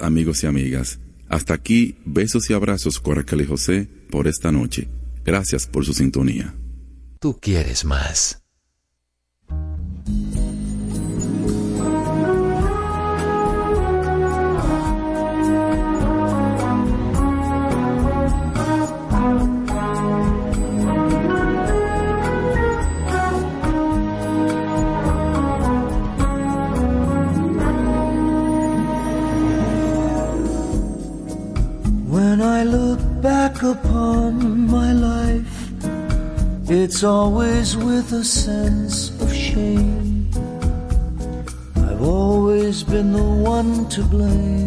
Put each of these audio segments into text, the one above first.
Amigos y amigas. Hasta aquí, besos y abrazos y José por esta noche. Gracias por su sintonía. Tú quieres más. With a sense of shame. I've always been the one to blame.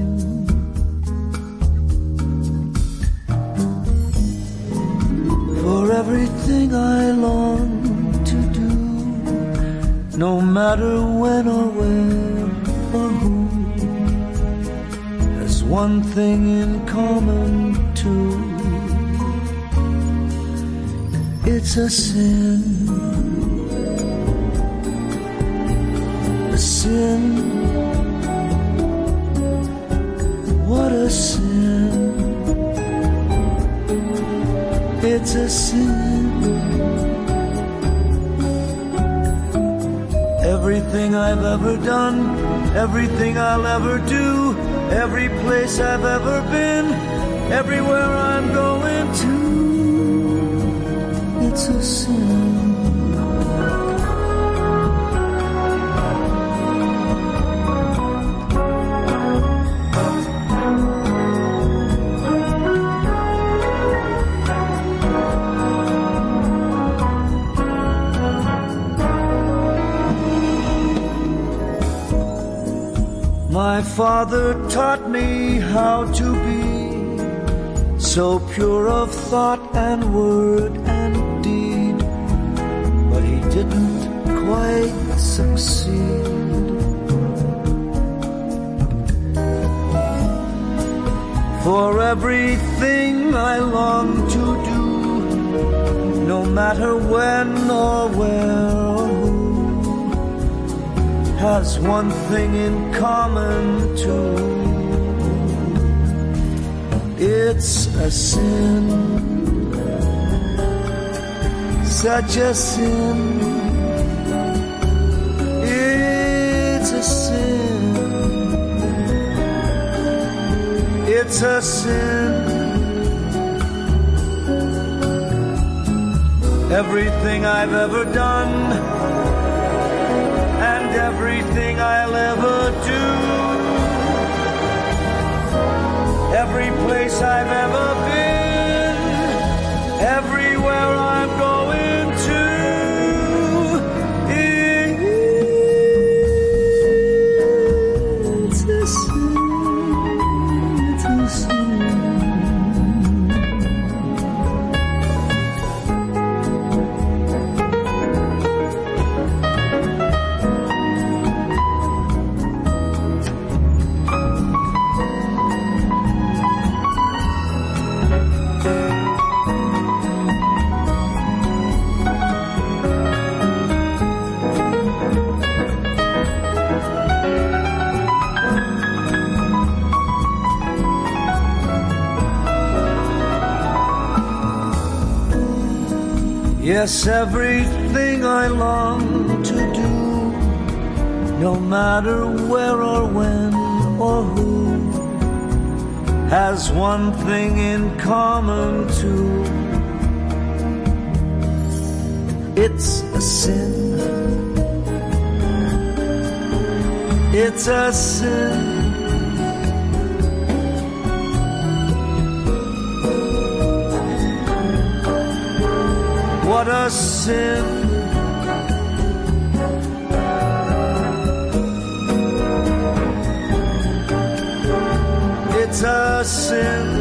Such a sin. It's a sin. It's a sin. Everything I've ever done and everything I'll ever do. Every place I've ever been, Yes, everything I long to do, no matter where or when or who, has one thing in common too. It's a sin. It's a sin. A sin. It's a sin.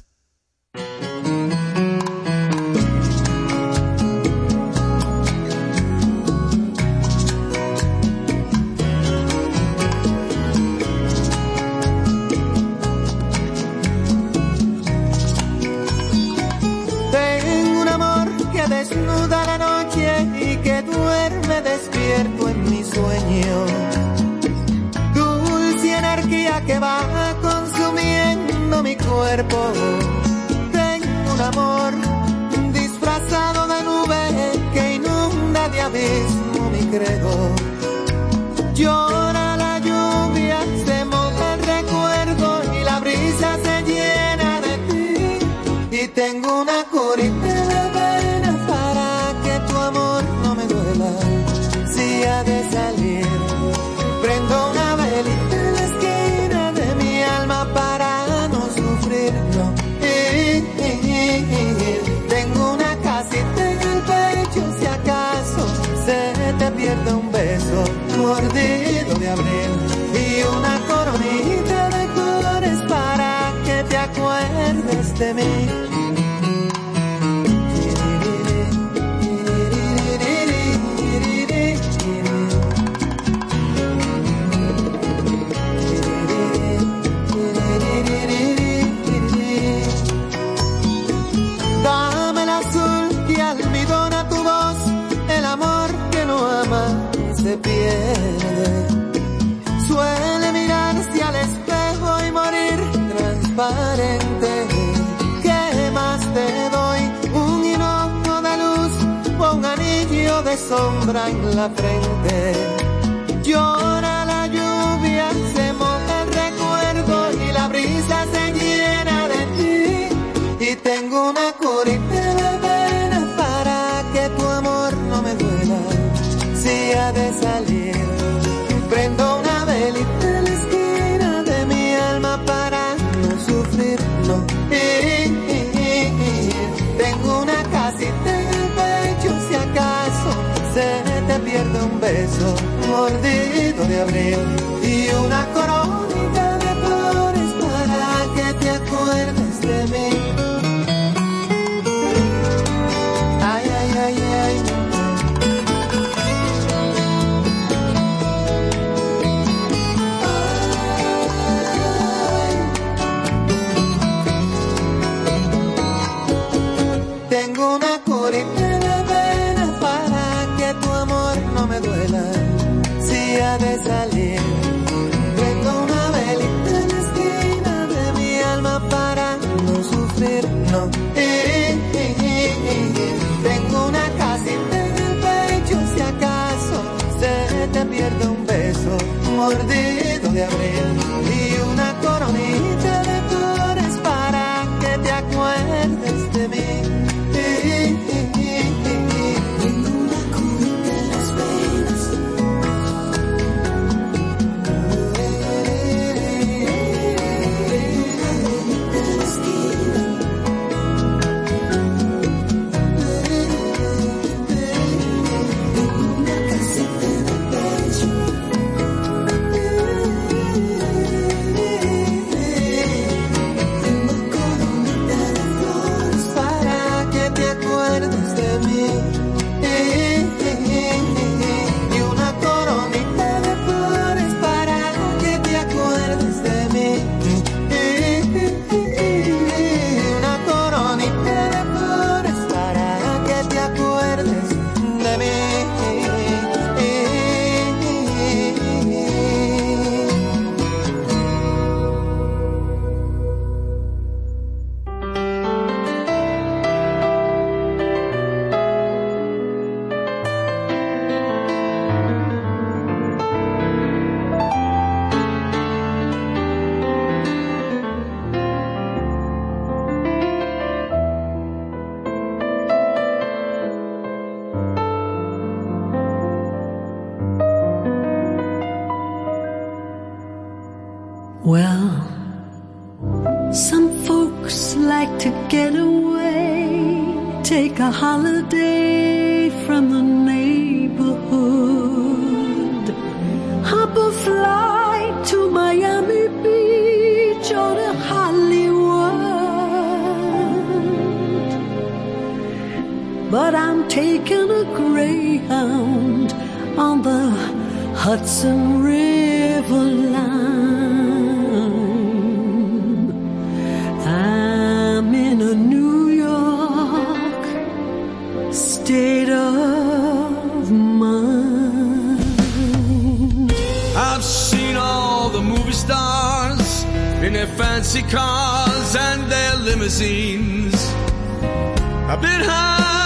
te pierda un beso mordido de abril y una coronita de colores para que te acuerdes de mí. sombra en la frente. beso mordido de abril. but I'm taking a greyhound on the Hudson River line. I'm in a New York state of mind. I've seen all the movie stars in their fancy cars and their limousines. I've been high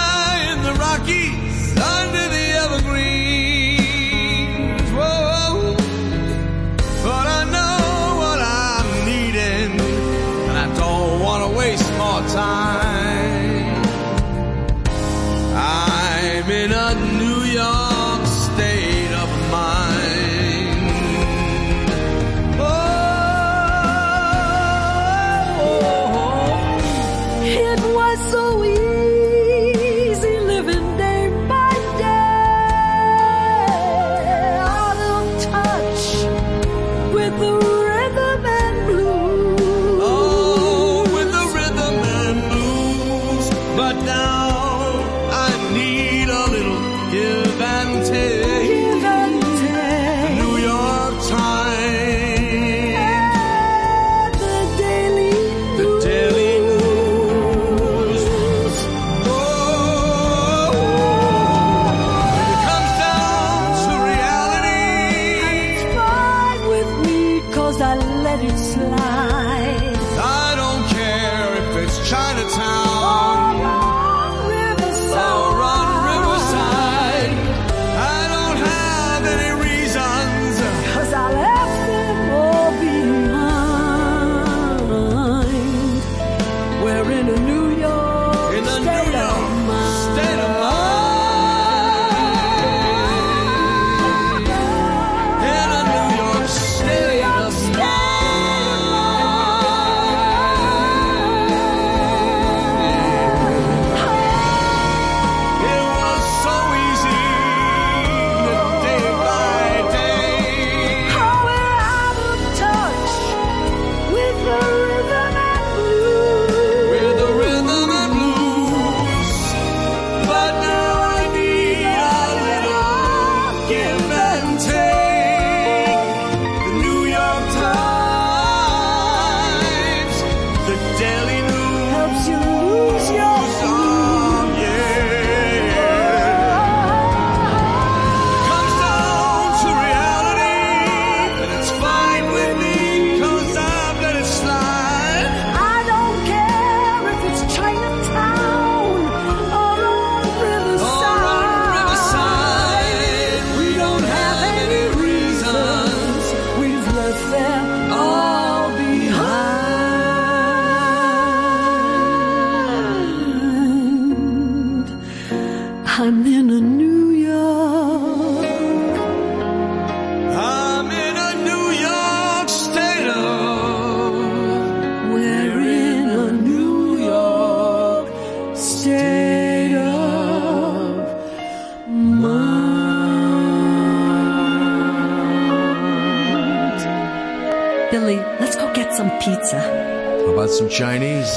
Chinese?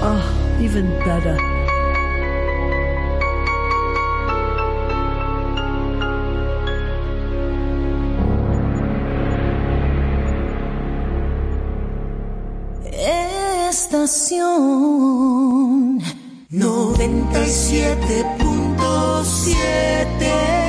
Oh, even better. Estación 97.7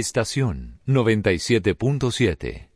Estación 97.7.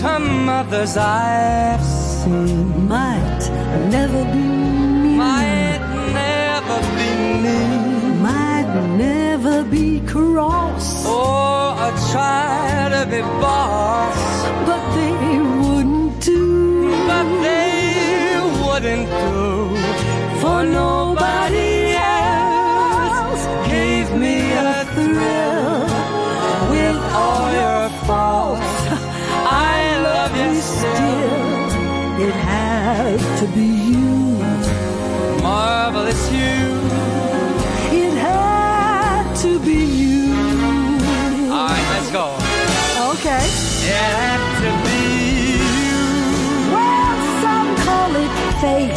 Some her mothers I've seen might never be me. Might never be me. Might never be cross. Or I try to be boss. But they wouldn't do. But they wouldn't do. For no still, it had to be you. Marvelous you. It had to be you. All right, let's go. Okay. It had to be you. Well, some call it fate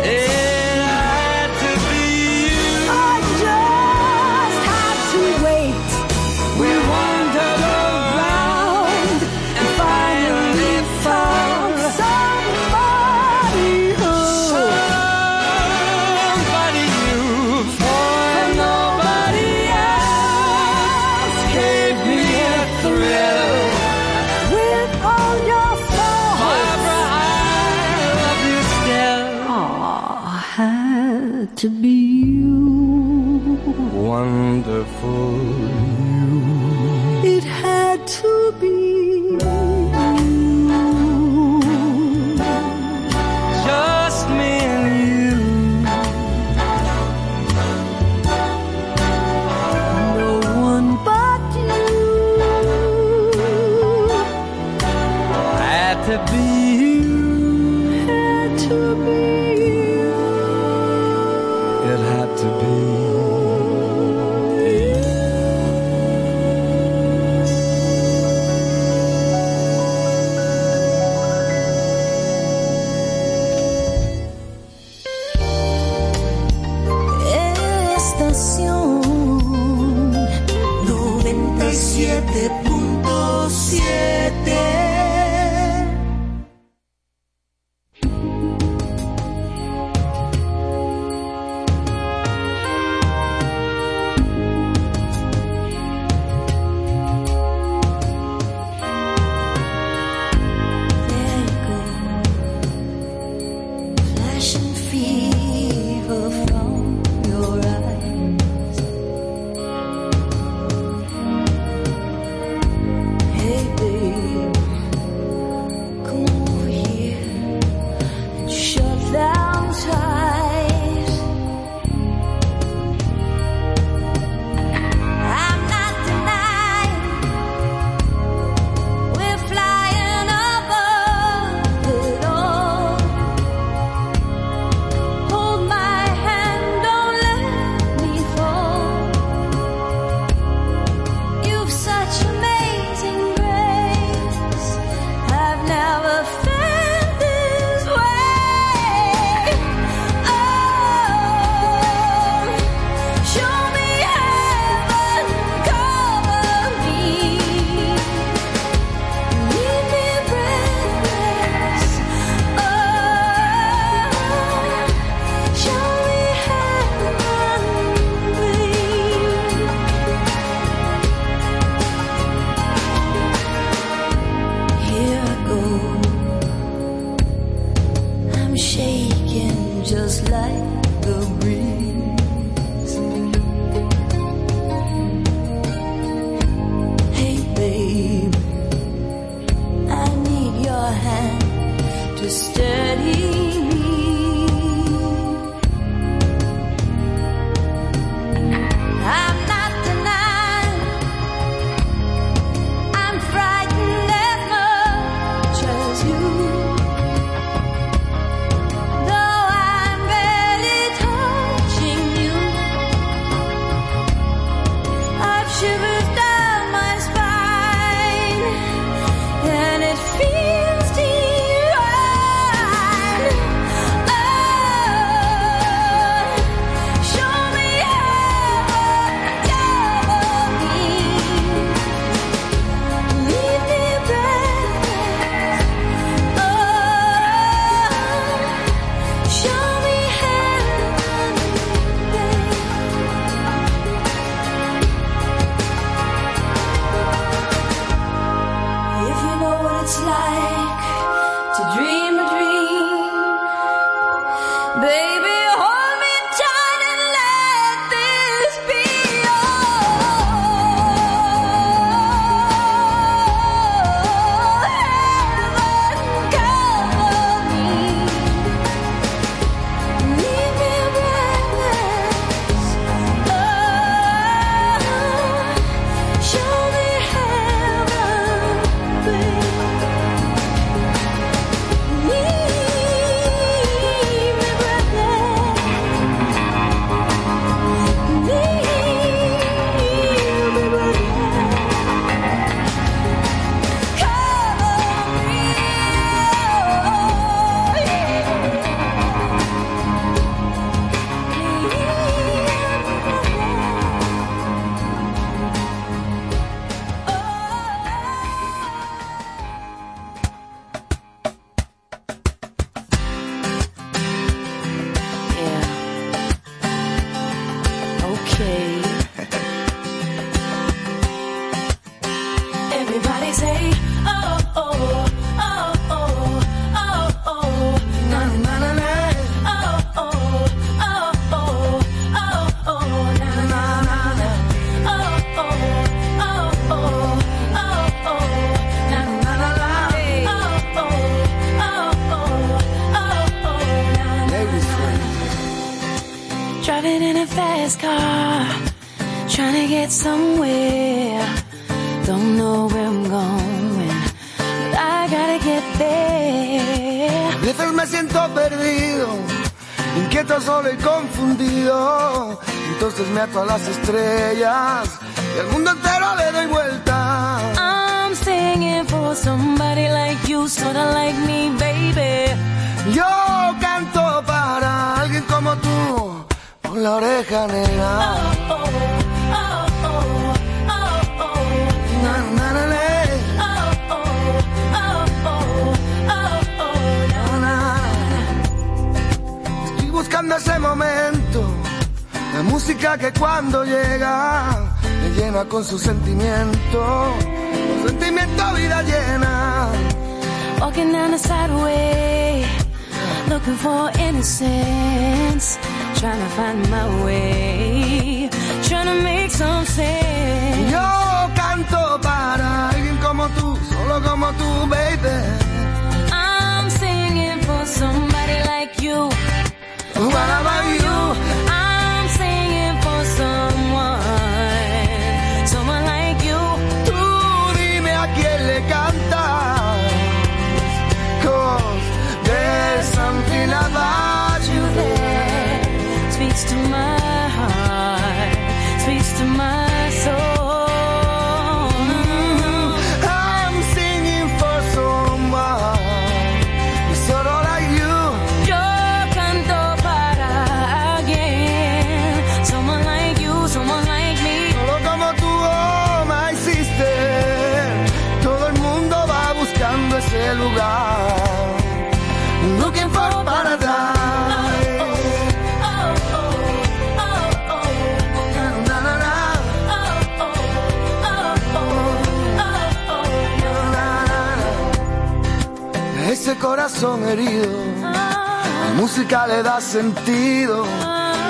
corazón herido. La música le da sentido.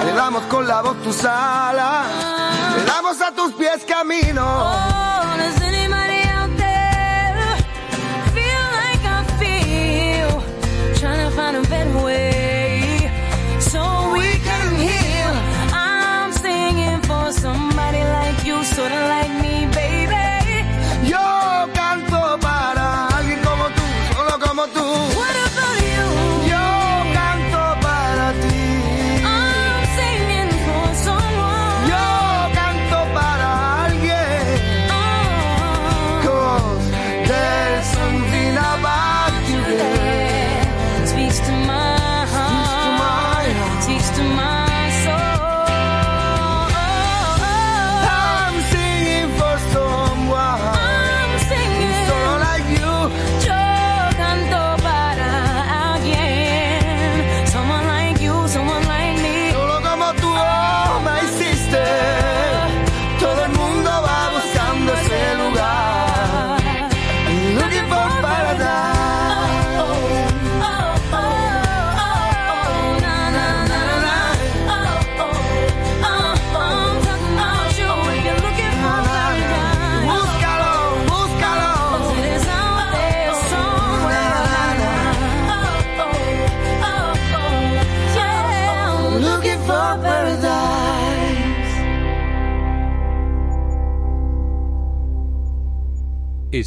Le damos con la voz tus alas. Le damos a tus pies camino.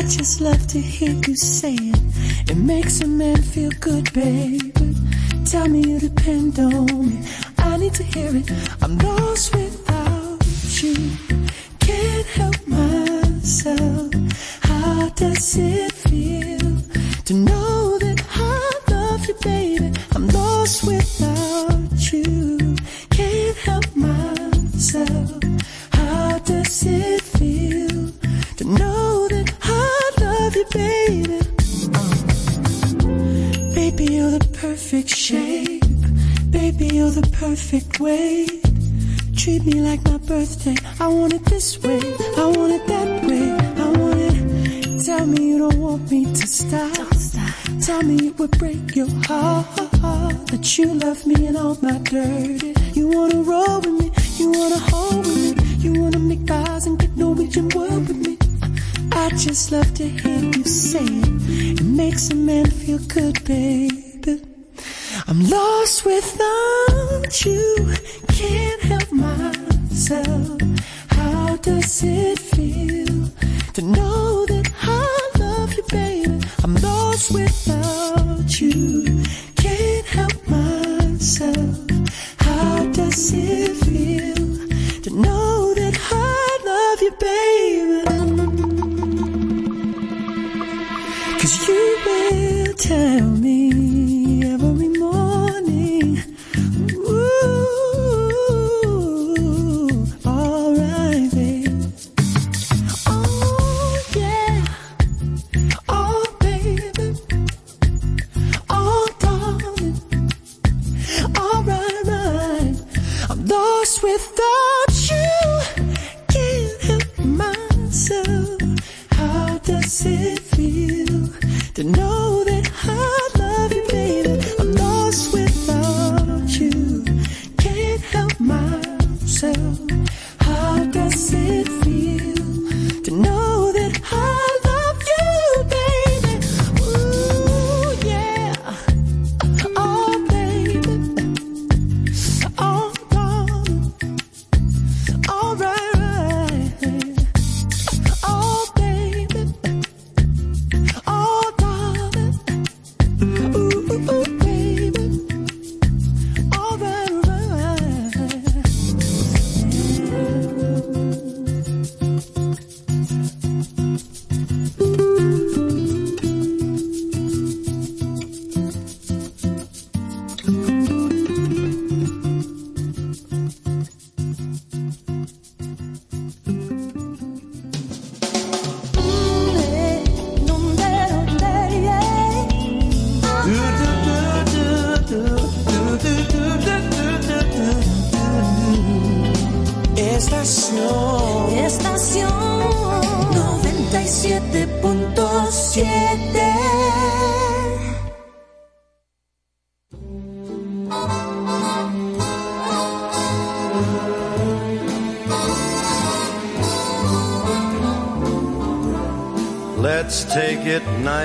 I just love to hear you say it. It makes a man feel good, baby. Tell me you depend on me. I need to hear it. I'm lost without you. want it this way. I want it that way. I want it. Tell me you don't want me to stop. Don't stop. Tell me it would break your heart that you love me and all my dirt.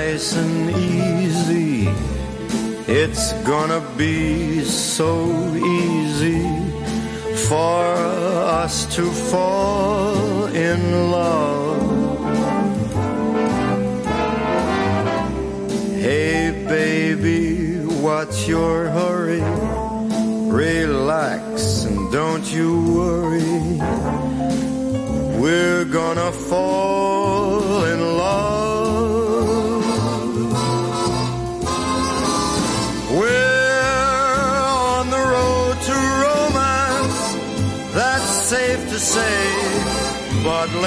nice and easy. It's gonna be so easy for us to fall in love. Hey baby, what's your hurry? Relax and don't you worry. We're gonna fall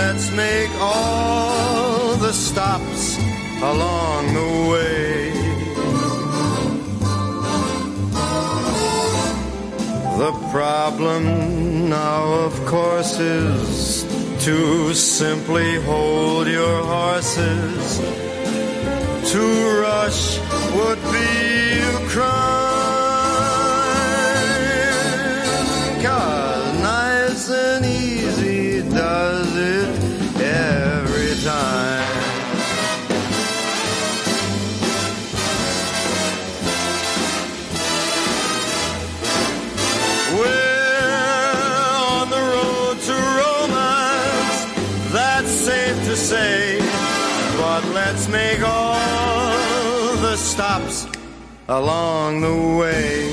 let's make all the stops along the way. The problem now, of course, is to simply hold your horses. To rush would be along the way.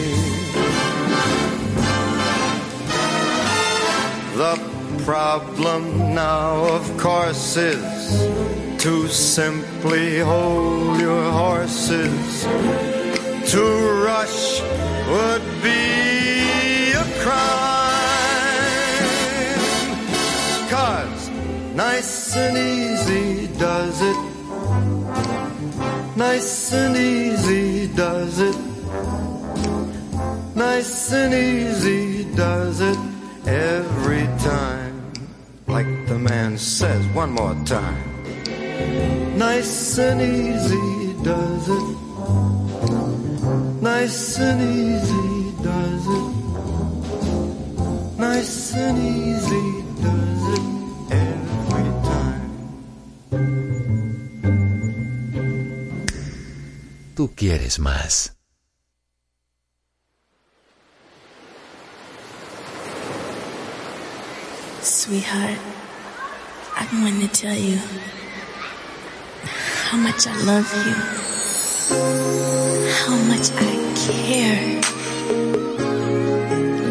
The problem now, of course, is to simply hold your horses. To rush would be a crime. Cause nice and easy does it Nice and easy does it. Nice and easy does it every time. Like the man says one more time. Nice and easy does it. Nice and easy does it. Nice and easy does it. tú quieres más. Sweetheart, I'm going to tell you how much I love you, how much I care.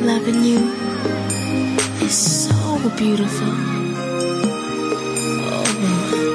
Loving you is so beautiful. Oh.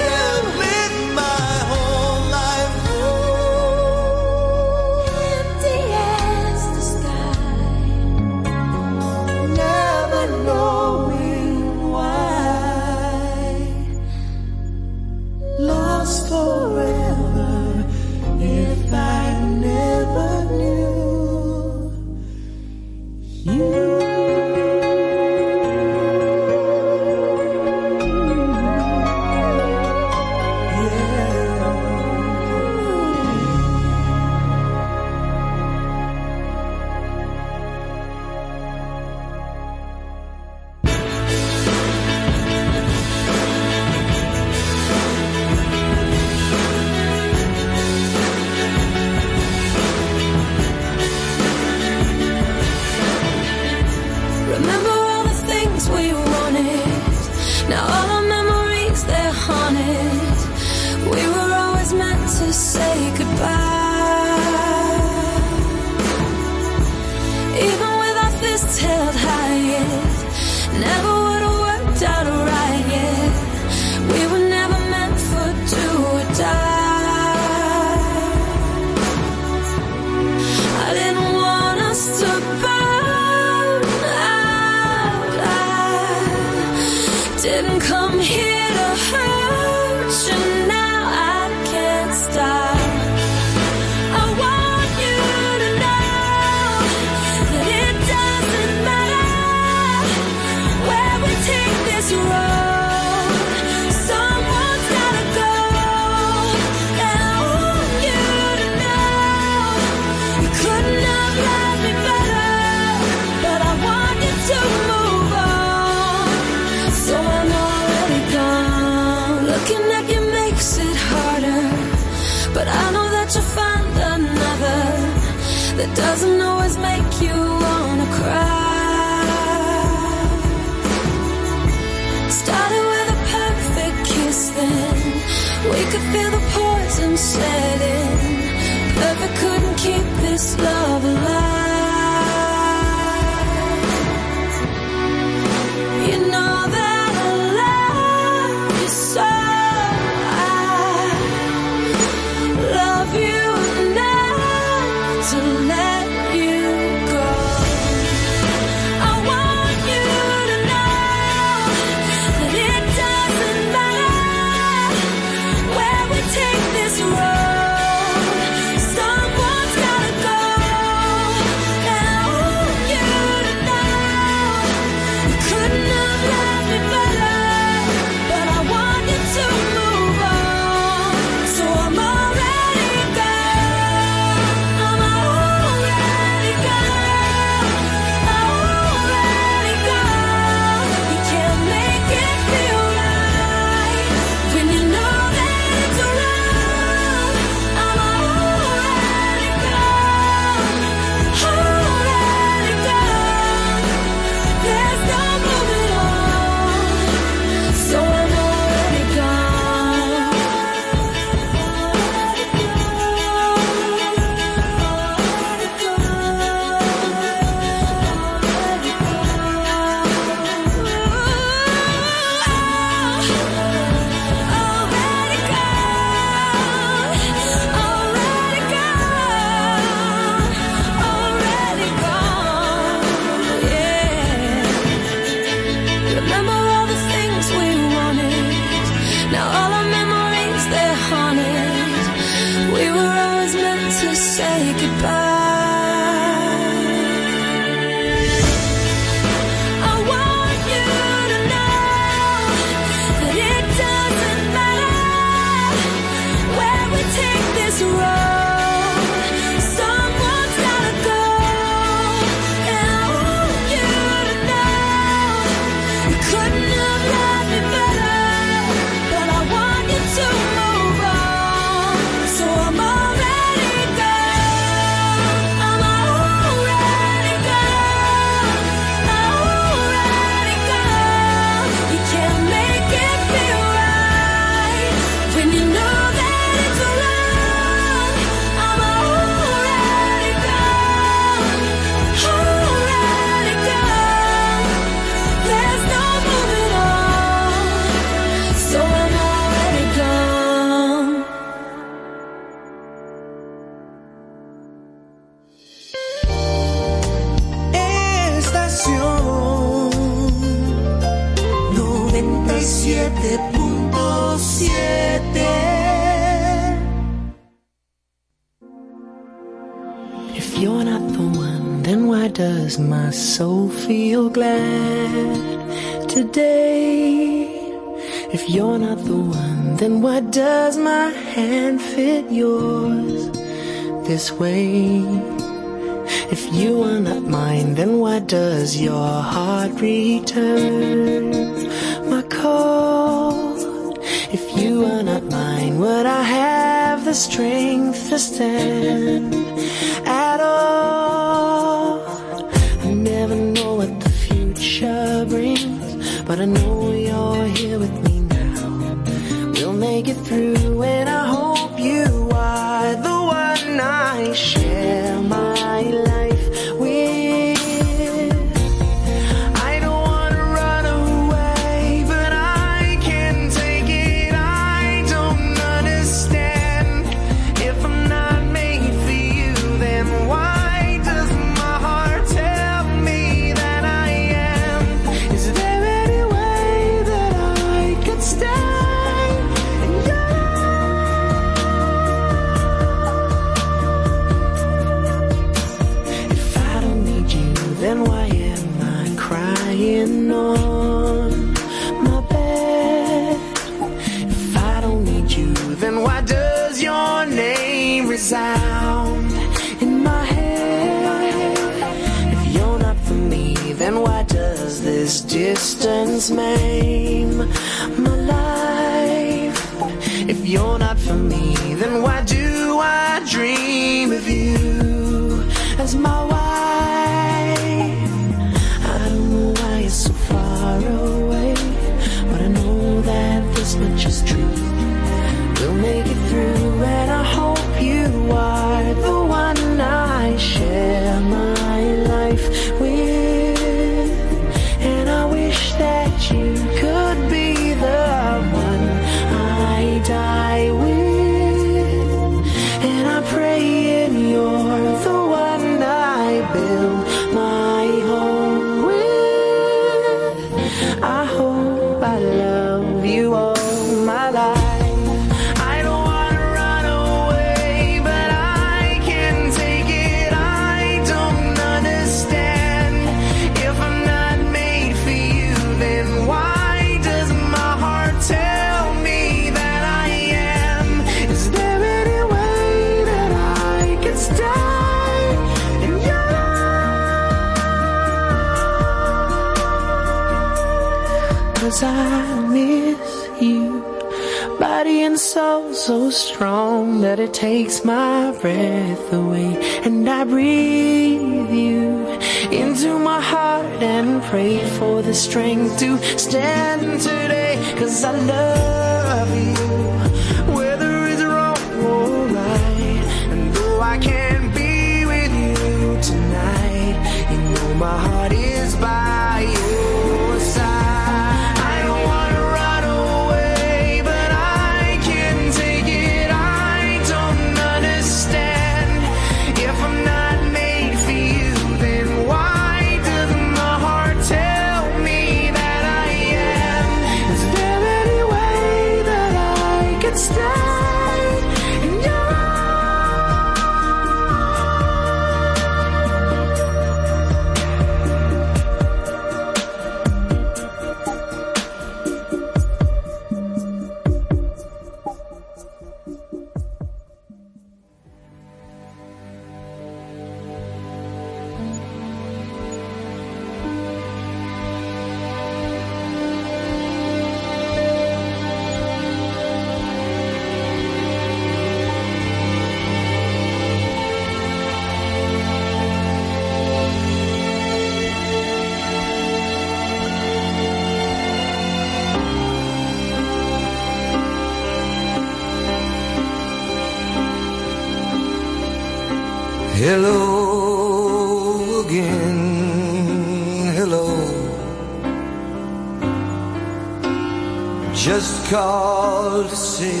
called to say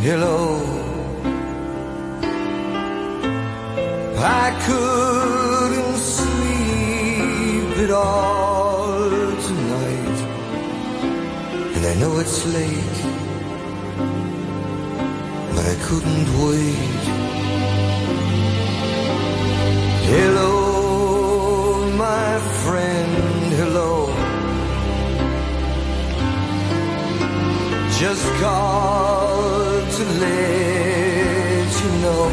hello. I couldn't sleep at all tonight, and I know it's late, but I couldn't wait. Hello. Just called to let you know.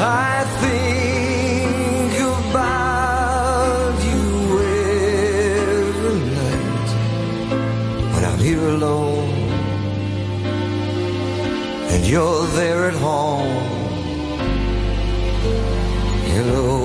I think about you every night when I'm here alone and you're there at home. Hello.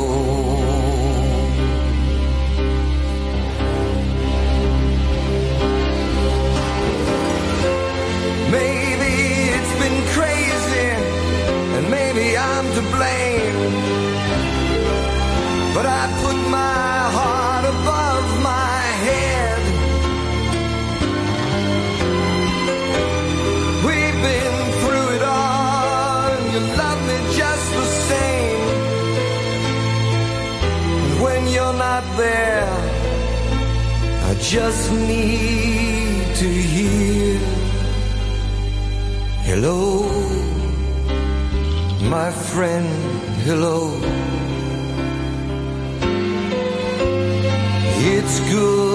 just need to hear. Hello, my friend, hello. It's good.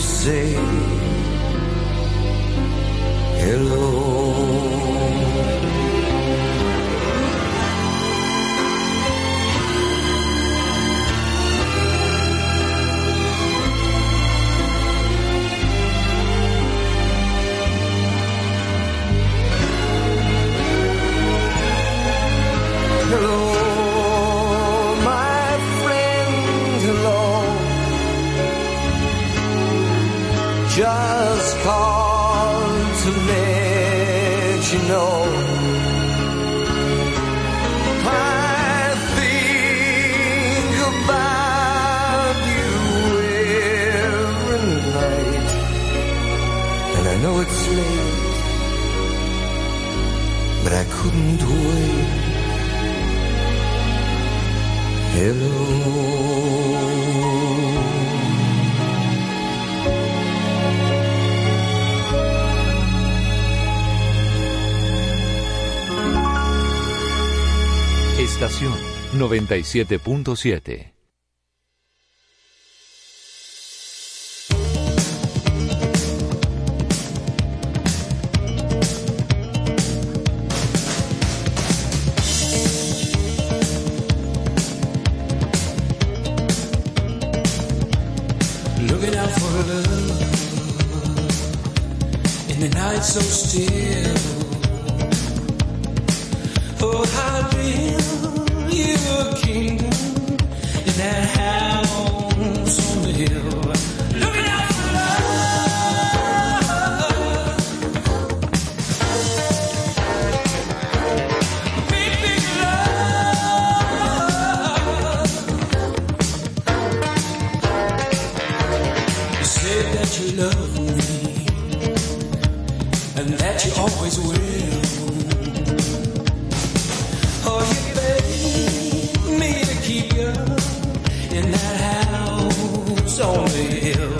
say hello know it's late, but I couldn't wait. Estación 97.7 that you always will. Oh, you me to keep you in that house on the hill.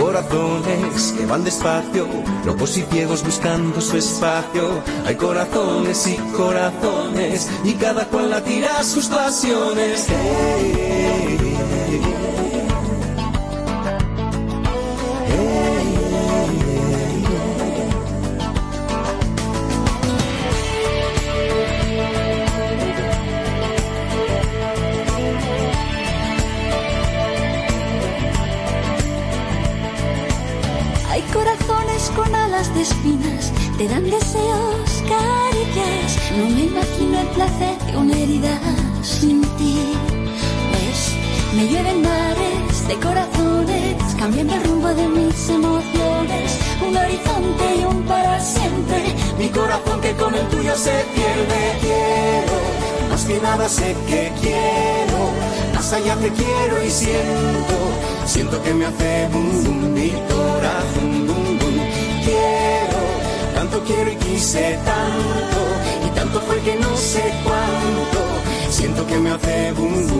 Corazones que van despacio, locos y ciegos buscando su espacio. Hay corazones y corazones, y cada cual la tira sus pasiones. Siento. Siento que me hace bum bum mi corazón bum bum. Quiero, tanto quiero y quise tanto. Y tanto fue que no sé cuánto. Siento que me hace bum bum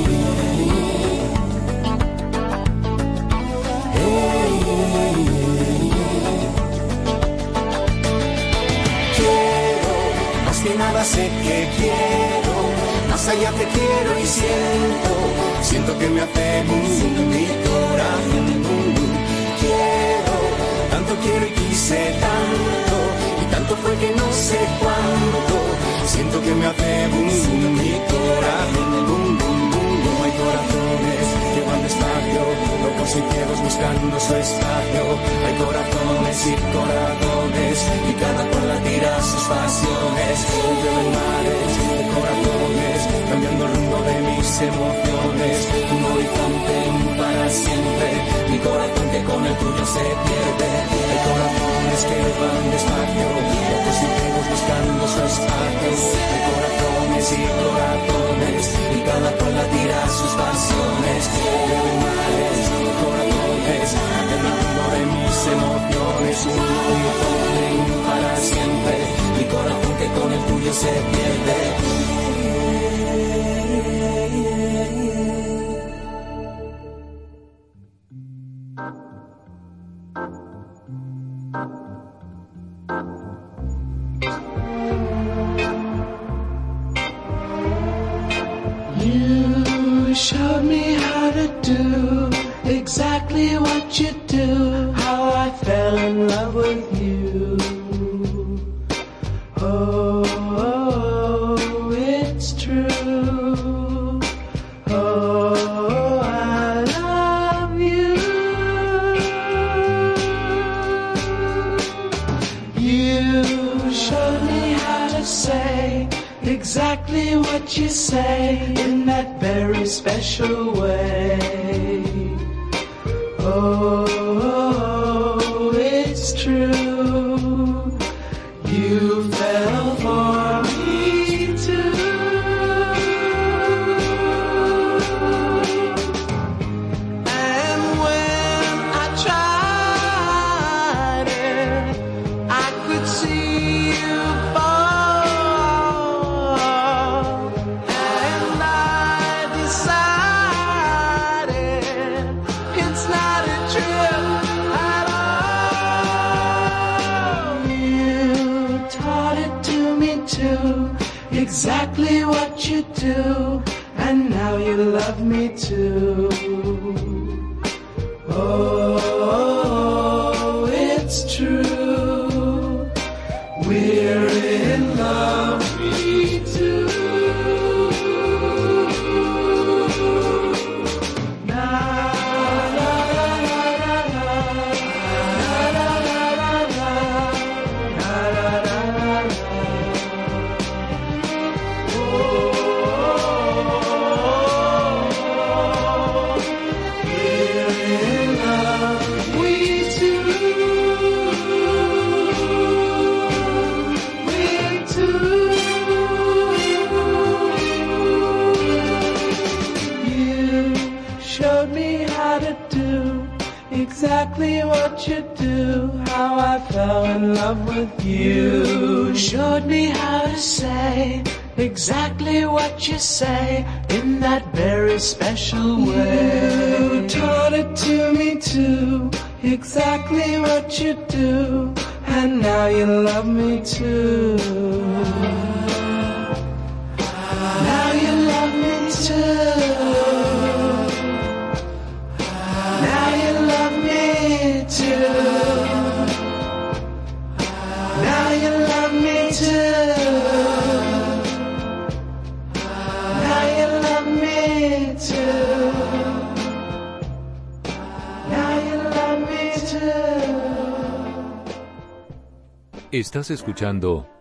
Que nada sé que quiero, más allá te quiero y siento, siento que me hace bum mi corazón. Quiero, tanto quiero y quise tanto, y tanto fue que no sé cuánto, siento que me hace bum bum mi corazón bum bum bum bum. Hay corazones radio, locos y ciegos buscando su espacio. Hay corazones y corazones, y cada cual latirá sus pasiones. Entre de mares de corazones, cambiando el rumbo de mis emociones. Un horizonte para siempre, mi corazón que con el tuyo se pierde. Hay corazones que van despacio, locos y ciegos buscando su espacio. Hay corazones corazones y corazones y cada cual latirá sus pasiones. Corazones, corazones, aterrando de mis emociones, un corazón para siempre, mi corazón que con el tuyo se pierde.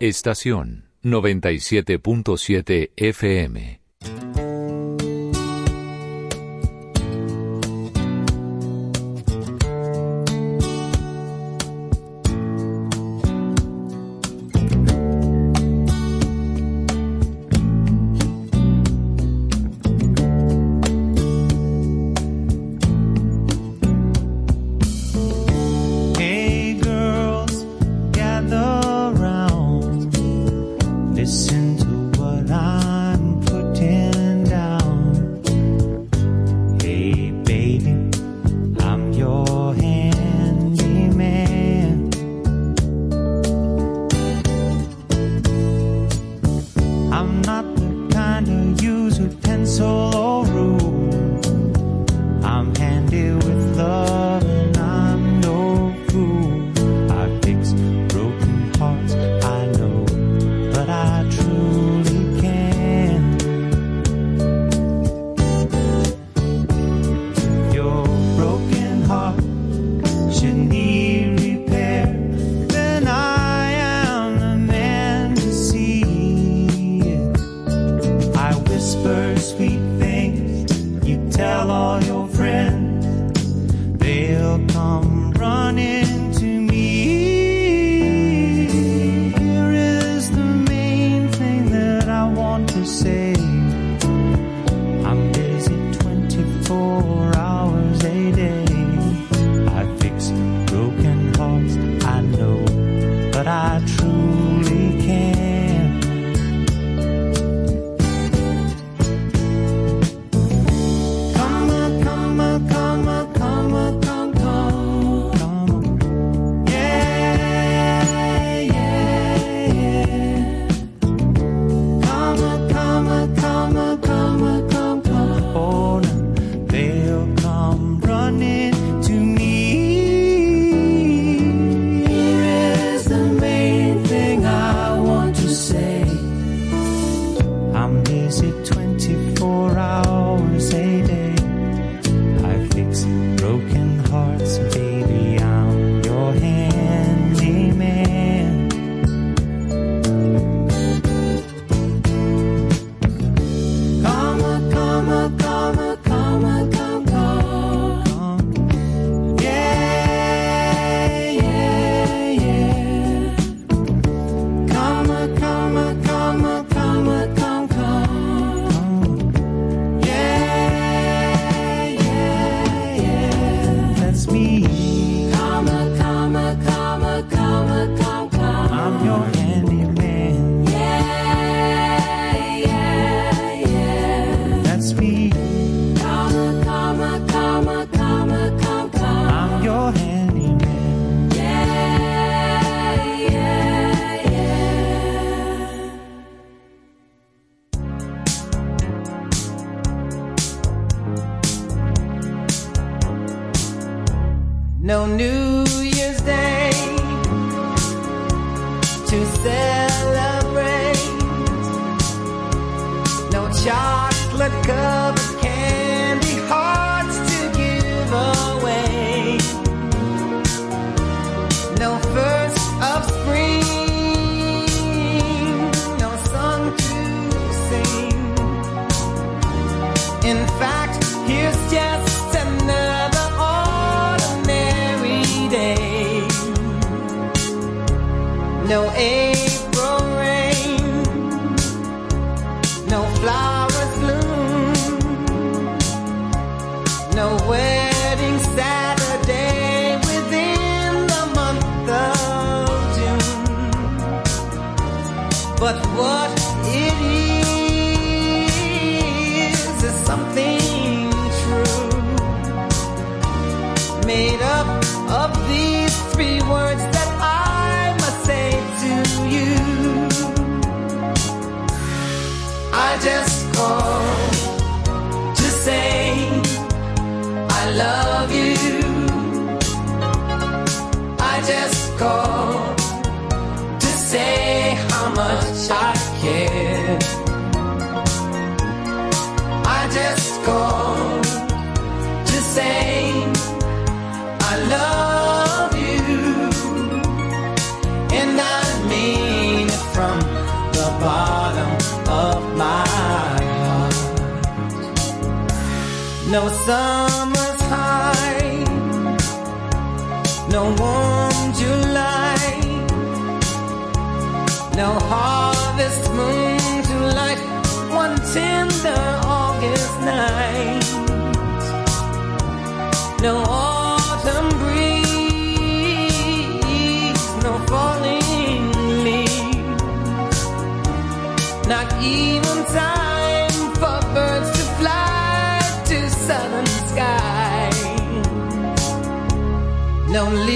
Estación 97.7 FM.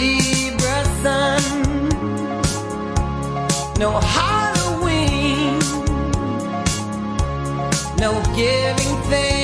Libra sun, no Halloween, no giving thanks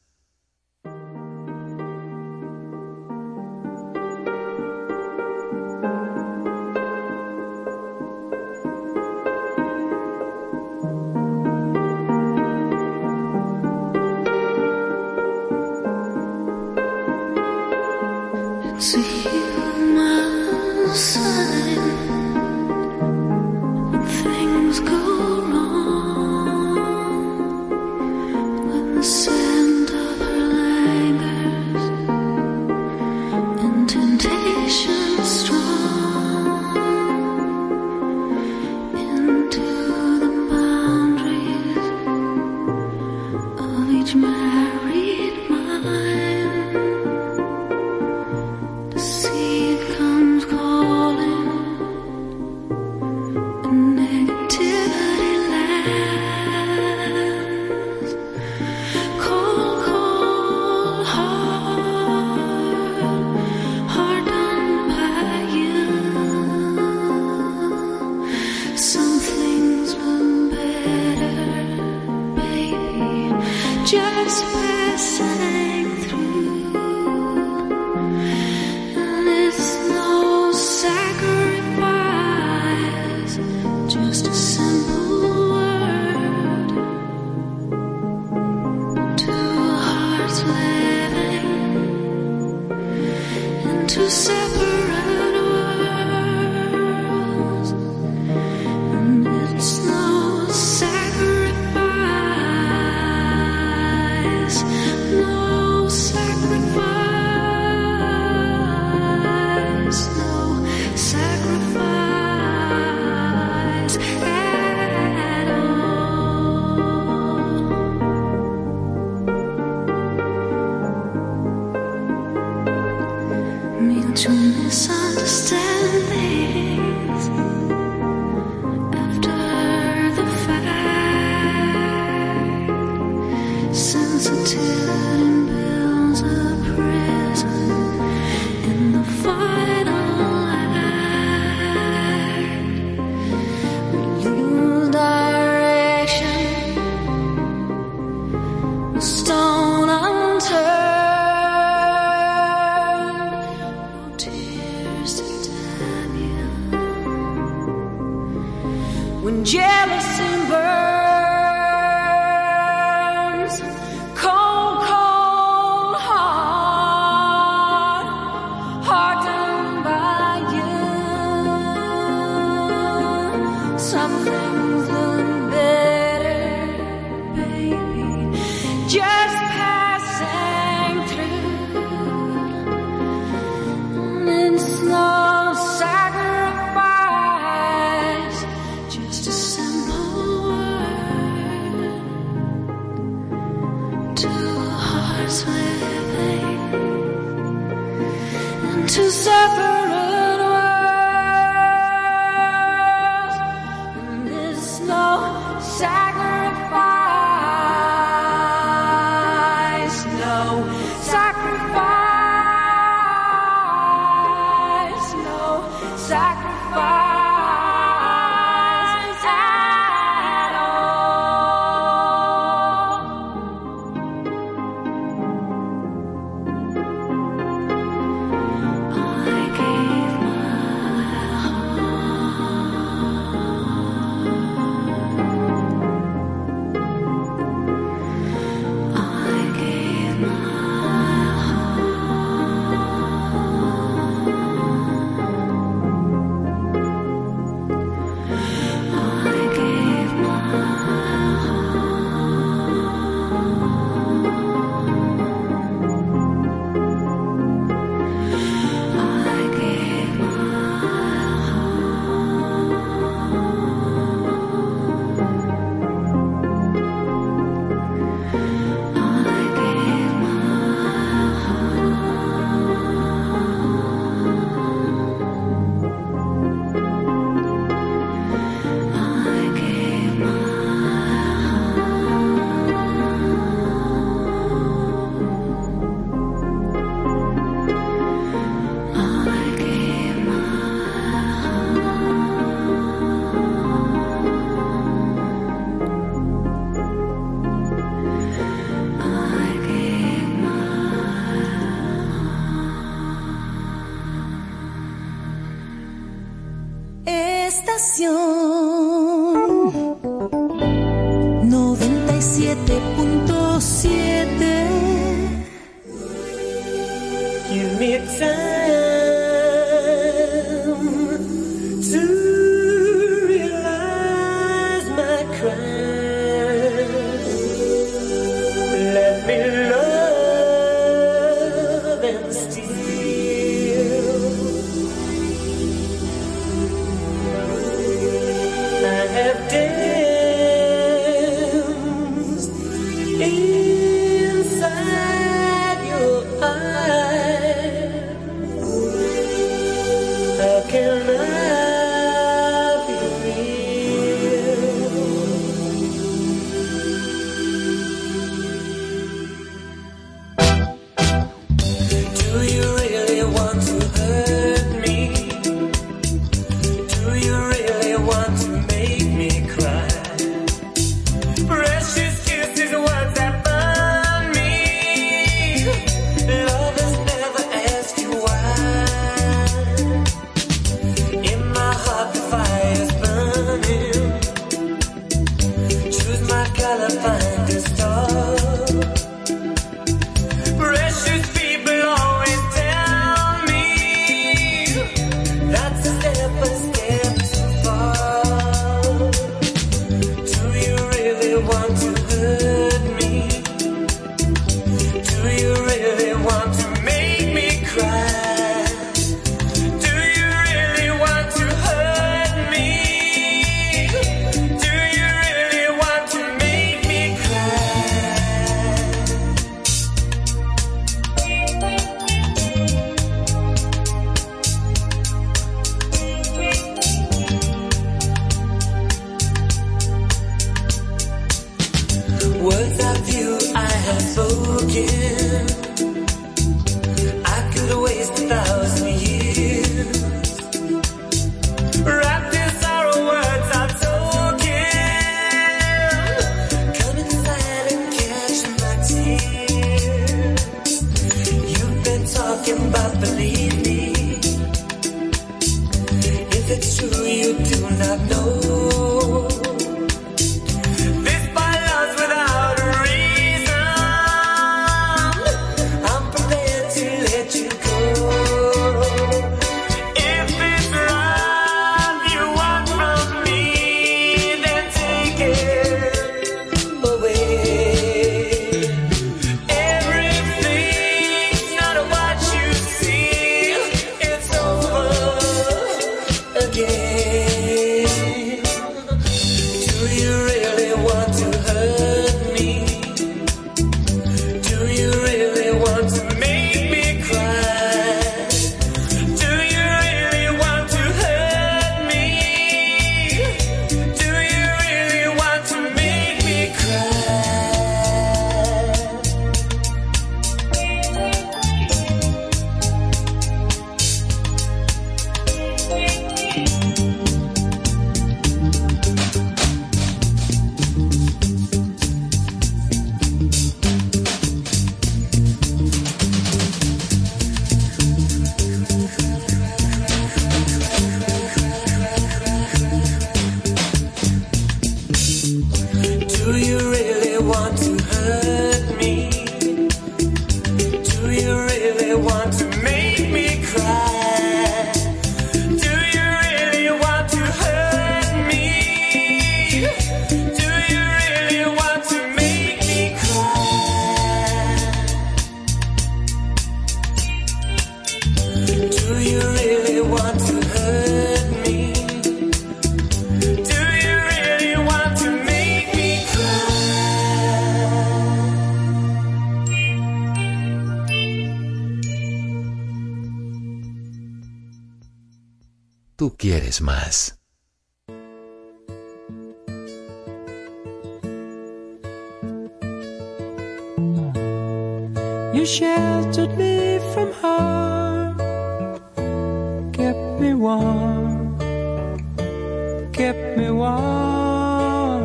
kept me warm.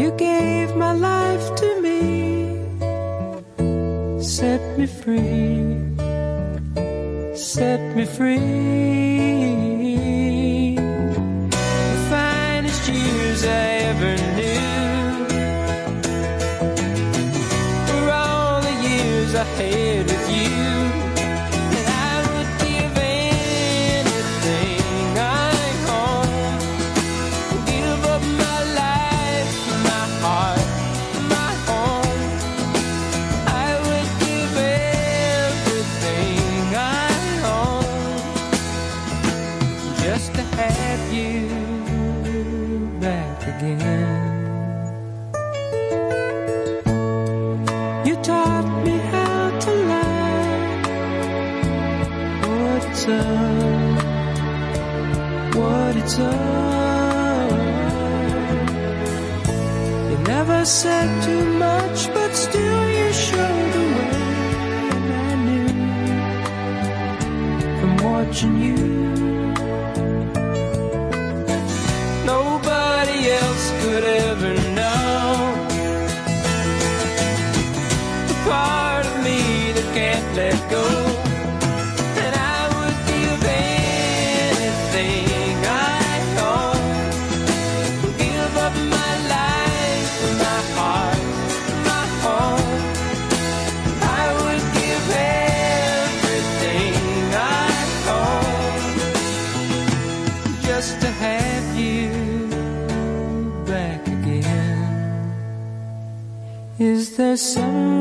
You gave my life to me, set me free, set me free. Is there